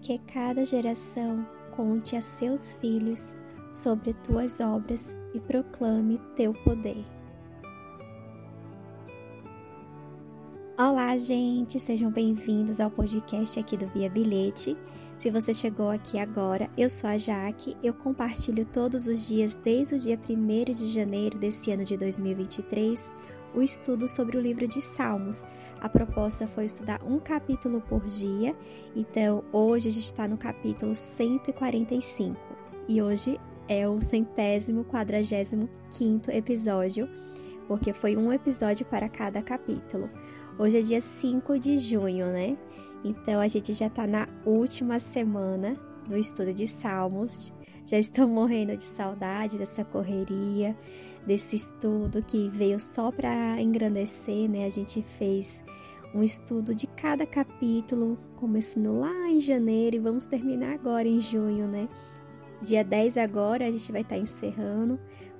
que cada geração conte a seus filhos sobre tuas obras e proclame teu poder. Olá, gente, sejam bem-vindos ao podcast aqui do Via Bilhete. Se você chegou aqui agora, eu sou a Jaque, eu compartilho todos os dias, desde o dia 1 de janeiro desse ano de 2023, o estudo sobre o livro de Salmos. A proposta foi estudar um capítulo por dia, então hoje a gente está no capítulo 145 e hoje é o centésimo quadragésimo quinto episódio, porque foi um episódio para cada capítulo. Hoje é dia 5 de junho, né? Então a gente já está na última semana do estudo de Salmos. Já estou morrendo de saudade dessa correria desse estudo que veio só para engrandecer, né? A gente fez um estudo de cada capítulo, começando lá em janeiro e vamos terminar agora em junho, né? Dia 10 agora a gente vai estar tá encerrando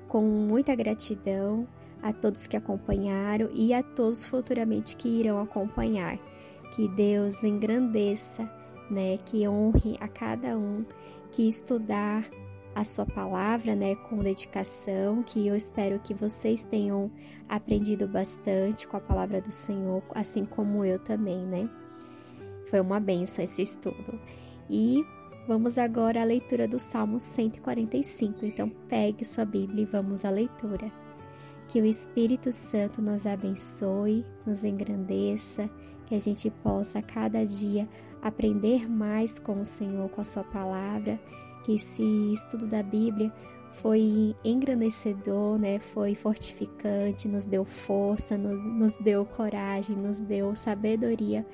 com muita gratidão a todos que acompanharam e a todos futuramente que irão acompanhar. Que Deus engrandeça, né? Que honre a cada um que estudar a sua palavra, né, com dedicação, que eu espero que vocês tenham aprendido bastante com a palavra do Senhor, assim como eu também, né? Foi uma benção esse estudo. E vamos agora à leitura do Salmo 145. Então, pegue sua Bíblia e vamos à leitura. Que o Espírito Santo nos abençoe, nos engrandeça, que a gente possa cada dia aprender mais com o Senhor, com a sua palavra que esse estudo da Bíblia foi engrandecedor, né? Foi fortificante, nos deu força, nos, nos deu coragem, nos deu sabedoria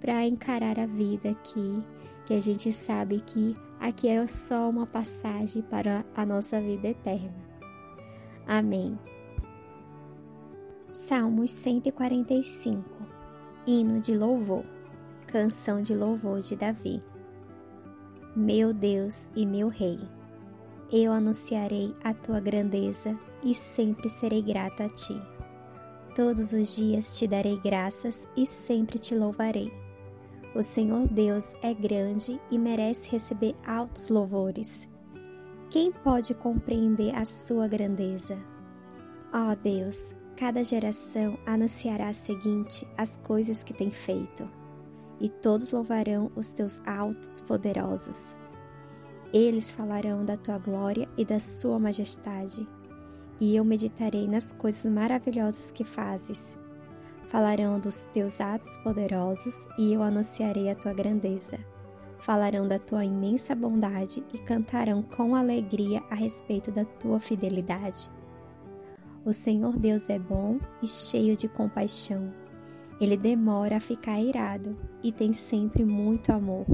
para encarar a vida aqui, que a gente sabe que aqui é só uma passagem para a nossa vida eterna. Amém. Salmos 145 Hino de louvor Canção de louvor de Davi meu Deus e meu Rei. Eu anunciarei a tua grandeza e sempre serei grato a ti. Todos os dias te darei graças e sempre te louvarei. O Senhor Deus é grande e merece receber altos louvores. Quem pode compreender a sua grandeza? Ó oh Deus, cada geração anunciará a seguinte as coisas que tem feito e todos louvarão os teus altos poderosos. Eles falarão da tua glória e da sua majestade, e eu meditarei nas coisas maravilhosas que fazes. Falarão dos teus atos poderosos, e eu anunciarei a tua grandeza. Falarão da tua imensa bondade e cantarão com alegria a respeito da tua fidelidade. O Senhor Deus é bom e cheio de compaixão ele demora a ficar irado e tem sempre muito amor.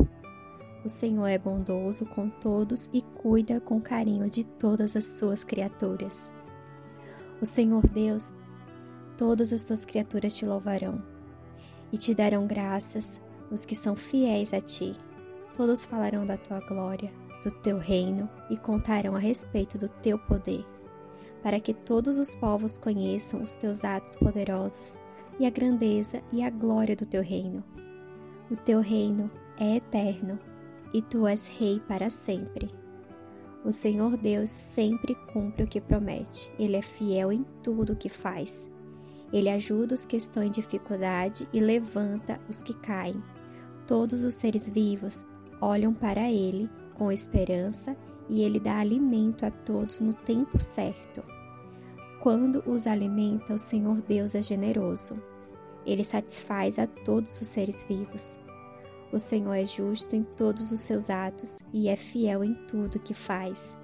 O Senhor é bondoso com todos e cuida com carinho de todas as suas criaturas. O Senhor Deus, todas as tuas criaturas te louvarão e te darão graças os que são fiéis a ti. Todos falarão da tua glória, do teu reino e contarão a respeito do teu poder, para que todos os povos conheçam os teus atos poderosos e a grandeza e a glória do teu reino. O teu reino é eterno e tu és rei para sempre. O Senhor Deus sempre cumpre o que promete, ele é fiel em tudo o que faz. Ele ajuda os que estão em dificuldade e levanta os que caem. Todos os seres vivos olham para ele com esperança e ele dá alimento a todos no tempo certo. Quando os alimenta, o Senhor Deus é generoso. Ele satisfaz a todos os seres vivos. O Senhor é justo em todos os seus atos e é fiel em tudo que faz.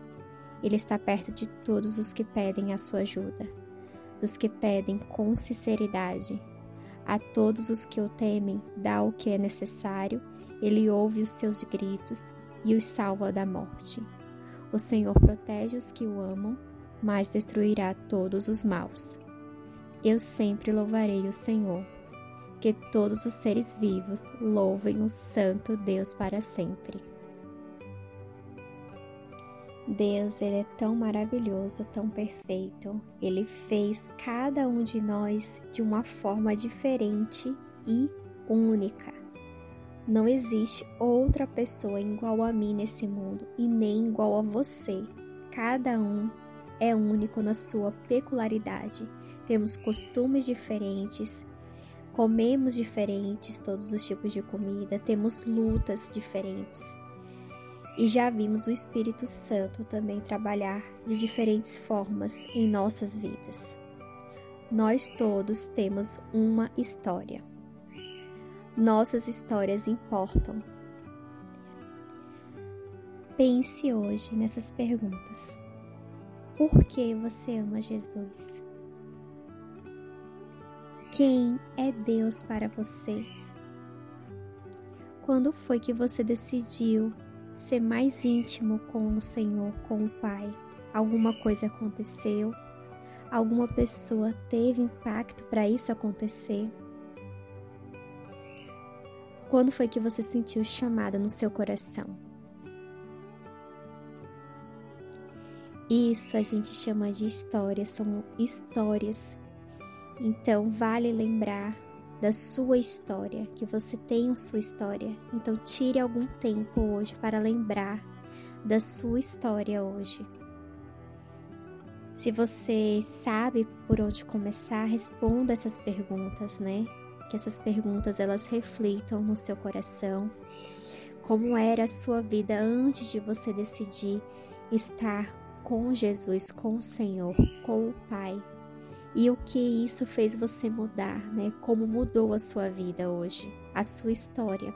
Ele está perto de todos os que pedem a sua ajuda, dos que pedem com sinceridade. A todos os que o temem, dá o que é necessário, ele ouve os seus gritos e os salva da morte. O Senhor protege os que o amam mas destruirá todos os maus. Eu sempre louvarei o Senhor. Que todos os seres vivos louvem o Santo Deus para sempre. Deus, Ele é tão maravilhoso, tão perfeito. Ele fez cada um de nós de uma forma diferente e única. Não existe outra pessoa igual a mim nesse mundo e nem igual a você. Cada um é único na sua peculiaridade. Temos costumes diferentes, comemos diferentes todos os tipos de comida, temos lutas diferentes. E já vimos o Espírito Santo também trabalhar de diferentes formas em nossas vidas. Nós todos temos uma história. Nossas histórias importam. Pense hoje nessas perguntas. Por que você ama Jesus? Quem é Deus para você? Quando foi que você decidiu ser mais íntimo com o Senhor, com o Pai? Alguma coisa aconteceu? Alguma pessoa teve impacto para isso acontecer? Quando foi que você sentiu chamada no seu coração? Isso a gente chama de história, são histórias. Então, vale lembrar da sua história, que você tem sua história. Então, tire algum tempo hoje para lembrar da sua história hoje. Se você sabe por onde começar, responda essas perguntas, né? Que essas perguntas elas reflitam no seu coração. Como era a sua vida antes de você decidir estar com Jesus, com o Senhor, com o Pai. E o que isso fez você mudar, né? Como mudou a sua vida hoje, a sua história.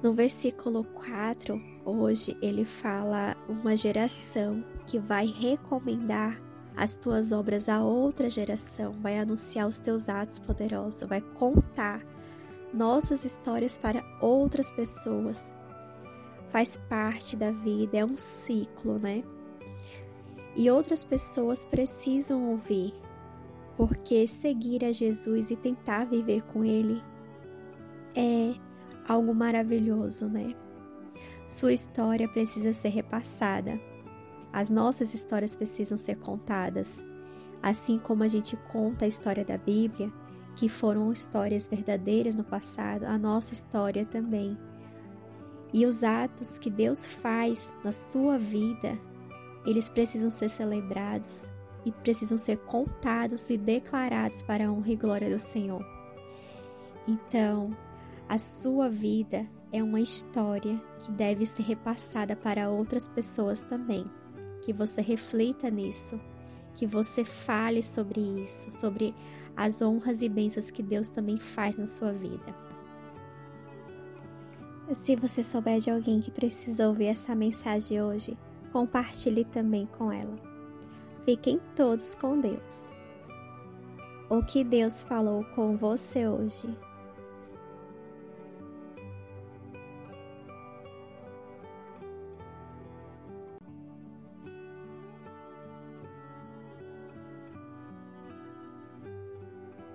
No versículo 4, hoje ele fala uma geração que vai recomendar as tuas obras a outra geração, vai anunciar os teus atos poderosos, vai contar nossas histórias para outras pessoas faz parte da vida, é um ciclo, né? E outras pessoas precisam ouvir, porque seguir a Jesus e tentar viver com Ele é algo maravilhoso, né? Sua história precisa ser repassada. As nossas histórias precisam ser contadas. Assim como a gente conta a história da Bíblia, que foram histórias verdadeiras no passado, a nossa história também e os atos que Deus faz na sua vida, eles precisam ser celebrados e precisam ser contados e declarados para a honra e glória do Senhor. Então, a sua vida é uma história que deve ser repassada para outras pessoas também. Que você reflita nisso, que você fale sobre isso, sobre as honras e bênçãos que Deus também faz na sua vida. Se você souber de alguém que precisa ouvir essa mensagem hoje, compartilhe também com ela. Fiquem todos com Deus. O que Deus falou com você hoje